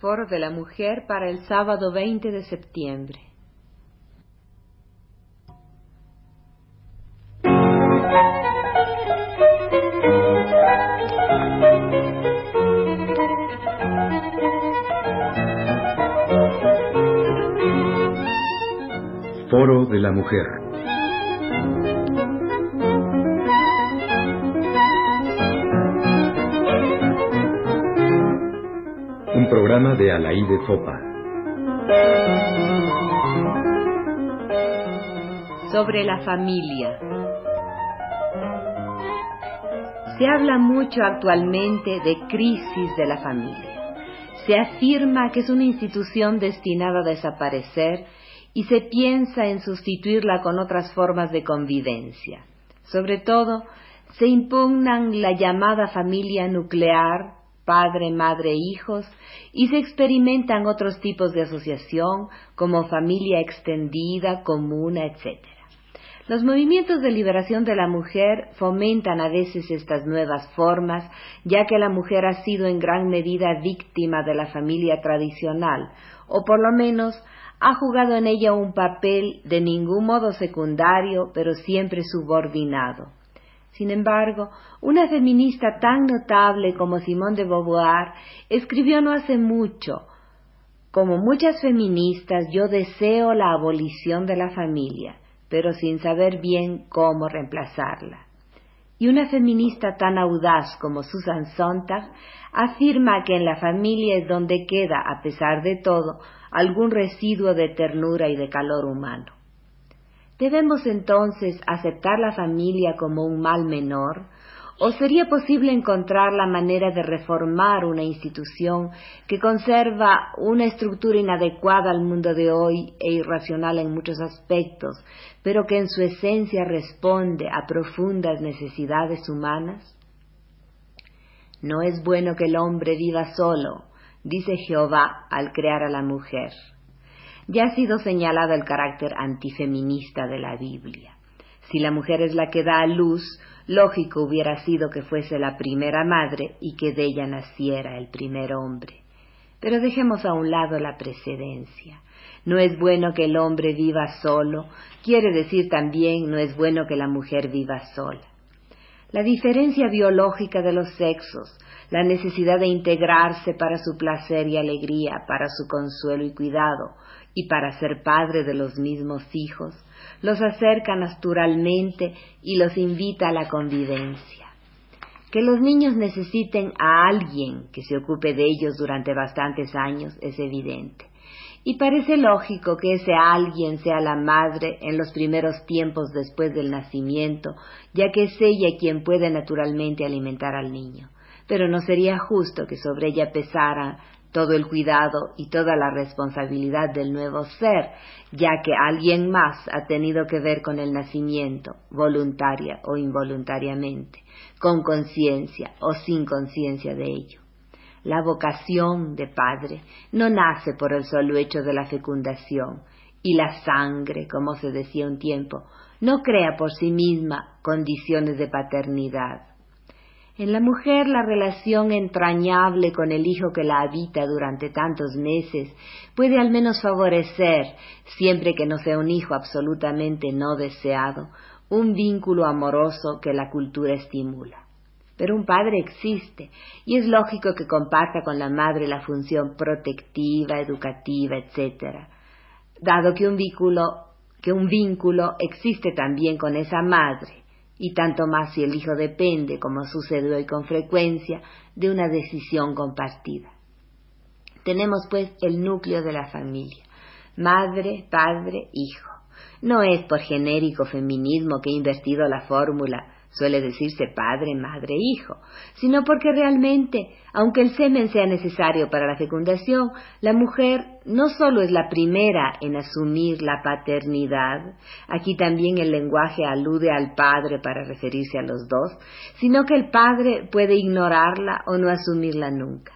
Foro de la Mujer para el sábado 20 de septiembre. Foro de la Mujer. Sobre la familia. Se habla mucho actualmente de crisis de la familia. Se afirma que es una institución destinada a desaparecer y se piensa en sustituirla con otras formas de convivencia. Sobre todo, se impugnan la llamada familia nuclear, padre, madre, hijos, y se experimentan otros tipos de asociación como familia extendida, comuna, etc. Los movimientos de liberación de la mujer fomentan a veces estas nuevas formas, ya que la mujer ha sido en gran medida víctima de la familia tradicional, o por lo menos ha jugado en ella un papel de ningún modo secundario, pero siempre subordinado. Sin embargo, una feminista tan notable como Simone de Beauvoir escribió no hace mucho, como muchas feministas, yo deseo la abolición de la familia, pero sin saber bien cómo reemplazarla. Y una feminista tan audaz como Susan Sontag afirma que en la familia es donde queda, a pesar de todo, algún residuo de ternura y de calor humano. ¿Debemos entonces aceptar la familia como un mal menor? ¿O sería posible encontrar la manera de reformar una institución que conserva una estructura inadecuada al mundo de hoy e irracional en muchos aspectos, pero que en su esencia responde a profundas necesidades humanas? No es bueno que el hombre viva solo, dice Jehová al crear a la mujer. Ya ha sido señalado el carácter antifeminista de la Biblia. Si la mujer es la que da a luz, lógico hubiera sido que fuese la primera madre y que de ella naciera el primer hombre. Pero dejemos a un lado la precedencia. No es bueno que el hombre viva solo, quiere decir también no es bueno que la mujer viva sola. La diferencia biológica de los sexos, la necesidad de integrarse para su placer y alegría, para su consuelo y cuidado, y para ser padre de los mismos hijos, los acerca naturalmente y los invita a la convivencia. Que los niños necesiten a alguien que se ocupe de ellos durante bastantes años es evidente. Y parece lógico que ese alguien sea la madre en los primeros tiempos después del nacimiento, ya que es ella quien puede naturalmente alimentar al niño pero no sería justo que sobre ella pesara todo el cuidado y toda la responsabilidad del nuevo ser, ya que alguien más ha tenido que ver con el nacimiento, voluntaria o involuntariamente, con conciencia o sin conciencia de ello. La vocación de padre no nace por el solo hecho de la fecundación, y la sangre, como se decía un tiempo, no crea por sí misma condiciones de paternidad. En la mujer la relación entrañable con el hijo que la habita durante tantos meses puede al menos favorecer, siempre que no sea un hijo absolutamente no deseado, un vínculo amoroso que la cultura estimula. Pero un padre existe y es lógico que comparta con la madre la función protectiva, educativa, etc. Dado que un vínculo, que un vínculo existe también con esa madre y tanto más si el hijo depende, como sucede hoy con frecuencia, de una decisión compartida. Tenemos pues el núcleo de la familia, madre, padre, hijo. No es por genérico feminismo que he invertido la fórmula suele decirse padre, madre, hijo, sino porque realmente, aunque el semen sea necesario para la fecundación, la mujer no solo es la primera en asumir la paternidad, aquí también el lenguaje alude al padre para referirse a los dos, sino que el padre puede ignorarla o no asumirla nunca.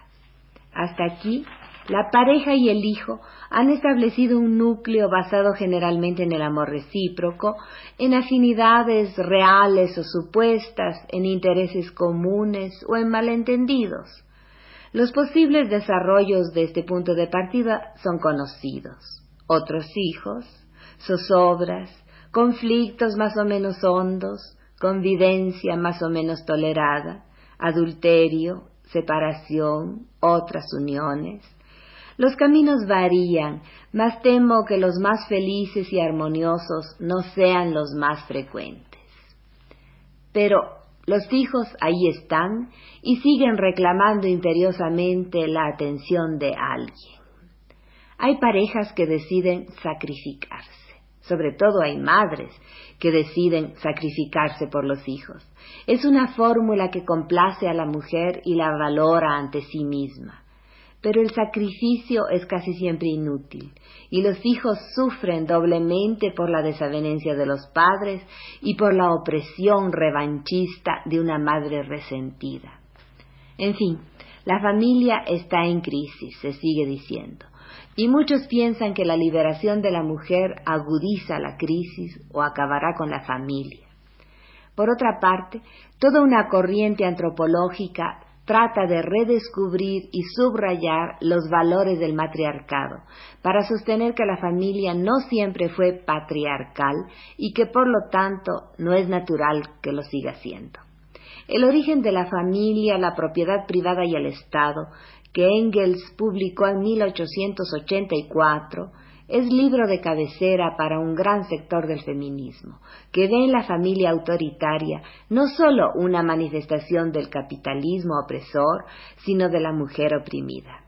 Hasta aquí la pareja y el hijo han establecido un núcleo basado generalmente en el amor recíproco, en afinidades reales o supuestas, en intereses comunes o en malentendidos. Los posibles desarrollos de este punto de partida son conocidos. Otros hijos, zozobras, conflictos más o menos hondos, convivencia más o menos tolerada, adulterio, separación, otras uniones. Los caminos varían, mas temo que los más felices y armoniosos no sean los más frecuentes. Pero los hijos ahí están y siguen reclamando imperiosamente la atención de alguien. Hay parejas que deciden sacrificarse. Sobre todo hay madres que deciden sacrificarse por los hijos. Es una fórmula que complace a la mujer y la valora ante sí misma pero el sacrificio es casi siempre inútil, y los hijos sufren doblemente por la desavenencia de los padres y por la opresión revanchista de una madre resentida. En fin, la familia está en crisis, se sigue diciendo, y muchos piensan que la liberación de la mujer agudiza la crisis o acabará con la familia. Por otra parte, toda una corriente antropológica trata de redescubrir y subrayar los valores del matriarcado, para sostener que la familia no siempre fue patriarcal y que por lo tanto no es natural que lo siga siendo. El origen de la familia, la propiedad privada y el Estado, que Engels publicó en 1884, es libro de cabecera para un gran sector del feminismo, que ve en la familia autoritaria no sólo una manifestación del capitalismo opresor, sino de la mujer oprimida.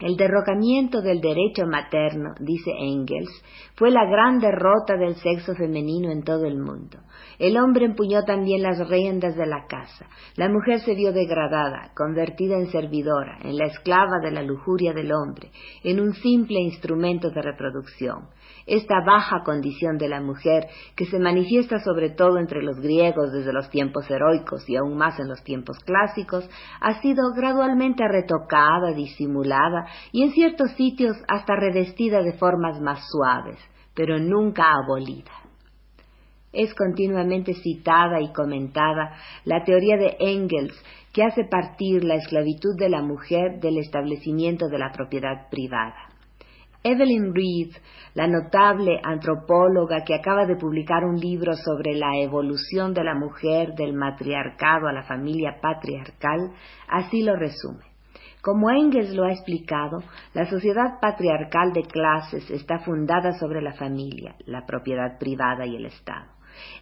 El derrocamiento del derecho materno, dice Engels, fue la gran derrota del sexo femenino en todo el mundo. El hombre empuñó también las riendas de la casa. La mujer se vio degradada, convertida en servidora, en la esclava de la lujuria del hombre, en un simple instrumento de reproducción esta baja condición de la mujer, que se manifiesta sobre todo entre los griegos desde los tiempos heroicos y aún más en los tiempos clásicos, ha sido gradualmente retocada, disimulada y en ciertos sitios hasta revestida de formas más suaves, pero nunca abolida. Es continuamente citada y comentada la teoría de Engels que hace partir la esclavitud de la mujer del establecimiento de la propiedad privada. Evelyn Reed, la notable antropóloga que acaba de publicar un libro sobre la evolución de la mujer del matriarcado a la familia patriarcal, así lo resume. Como Engels lo ha explicado, la sociedad patriarcal de clases está fundada sobre la familia, la propiedad privada y el Estado.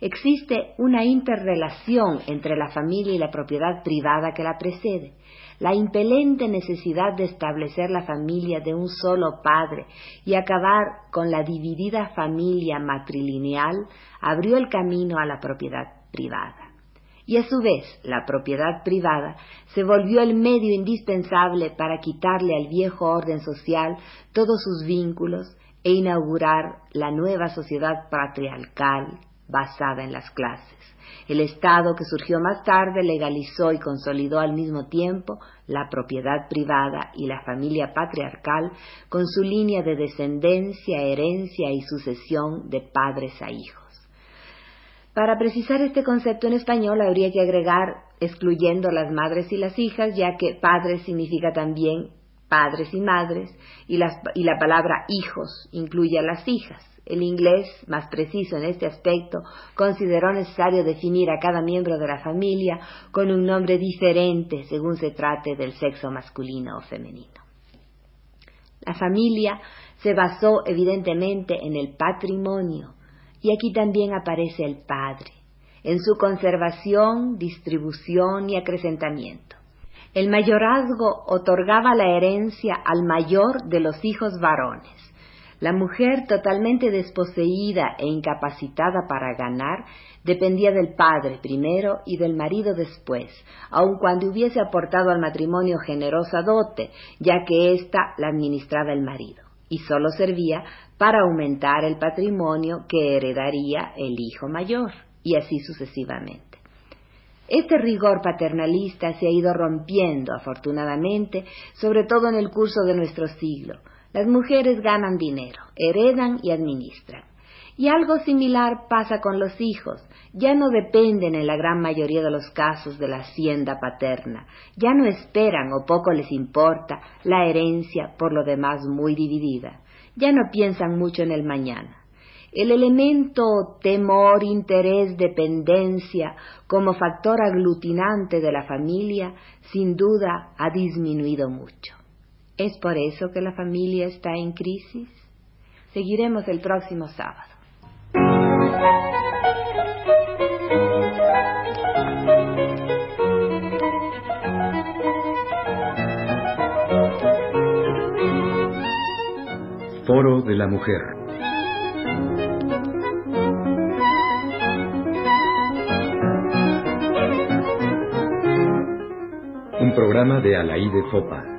Existe una interrelación entre la familia y la propiedad privada que la precede la impelente necesidad de establecer la familia de un solo padre y acabar con la dividida familia matrilineal abrió el camino a la propiedad privada. Y a su vez, la propiedad privada se volvió el medio indispensable para quitarle al viejo orden social todos sus vínculos e inaugurar la nueva sociedad patriarcal basada en las clases. El Estado, que surgió más tarde, legalizó y consolidó al mismo tiempo la propiedad privada y la familia patriarcal con su línea de descendencia, herencia y sucesión de padres a hijos. Para precisar este concepto en español habría que agregar excluyendo las madres y las hijas, ya que padres significa también padres y madres, y, y la palabra hijos incluye a las hijas. El inglés, más preciso en este aspecto, consideró necesario definir a cada miembro de la familia con un nombre diferente según se trate del sexo masculino o femenino. La familia se basó evidentemente en el patrimonio y aquí también aparece el padre, en su conservación, distribución y acrecentamiento. El mayorazgo otorgaba la herencia al mayor de los hijos varones la mujer totalmente desposeída e incapacitada para ganar dependía del padre primero y del marido después, aun cuando hubiese aportado al matrimonio generosa dote, ya que ésta la administraba el marido, y sólo servía para aumentar el patrimonio que heredaría el hijo mayor, y así sucesivamente. Este rigor paternalista se ha ido rompiendo, afortunadamente, sobre todo en el curso de nuestro siglo, las mujeres ganan dinero, heredan y administran. Y algo similar pasa con los hijos. Ya no dependen en la gran mayoría de los casos de la hacienda paterna. Ya no esperan o poco les importa la herencia, por lo demás muy dividida. Ya no piensan mucho en el mañana. El elemento temor, interés, dependencia como factor aglutinante de la familia sin duda ha disminuido mucho. ¿Es por eso que la familia está en crisis? Seguiremos el próximo sábado. Foro de la Mujer. Un programa de Alaí de Fopa.